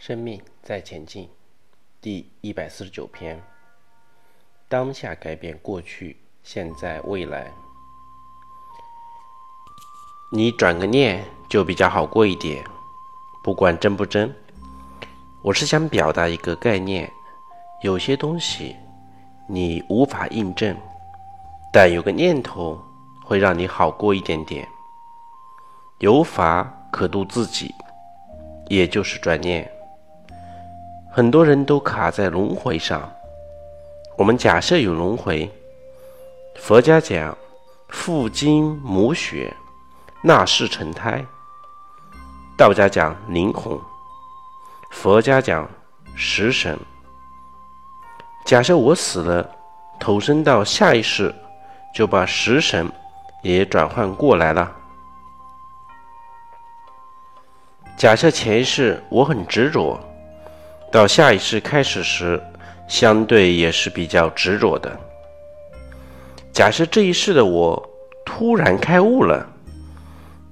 生命在前进，第一百四十九篇。当下改变过去、现在、未来。你转个念就比较好过一点，不管真不真。我是想表达一个概念：有些东西你无法印证，但有个念头会让你好过一点点。有法可度自己，也就是转念。很多人都卡在轮回上。我们假设有轮回，佛家讲父精母血，纳世成胎；道家讲灵魂，佛家讲食神。假设我死了，投生到下一世，就把食神也转换过来了。假设前世我很执着，到下一世开始时，相对也是比较执着的。假设这一世的我突然开悟了，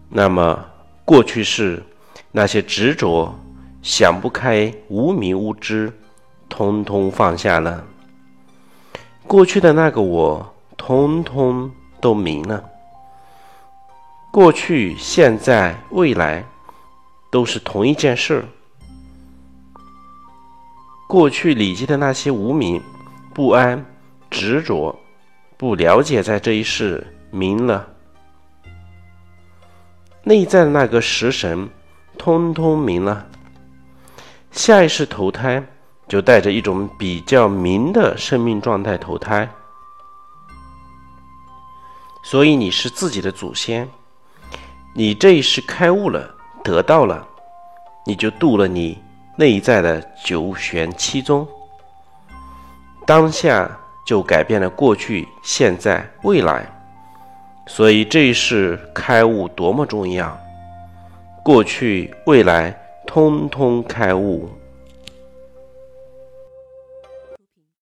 那么过去世那些执着、想不开、无明无知，通通放下了。过去的那个我，通通都明了。过去、现在、未来。都是同一件事。过去累积的那些无名、不安、执着、不了解，在这一世明了。内在的那个食神，通通明了。下一世投胎，就带着一种比较明的生命状态投胎。所以你是自己的祖先，你这一世开悟了。得到了，你就度了你内在的九玄七宗，当下就改变了过去、现在、未来。所以这一世开悟多么重要，过去、未来通通开悟。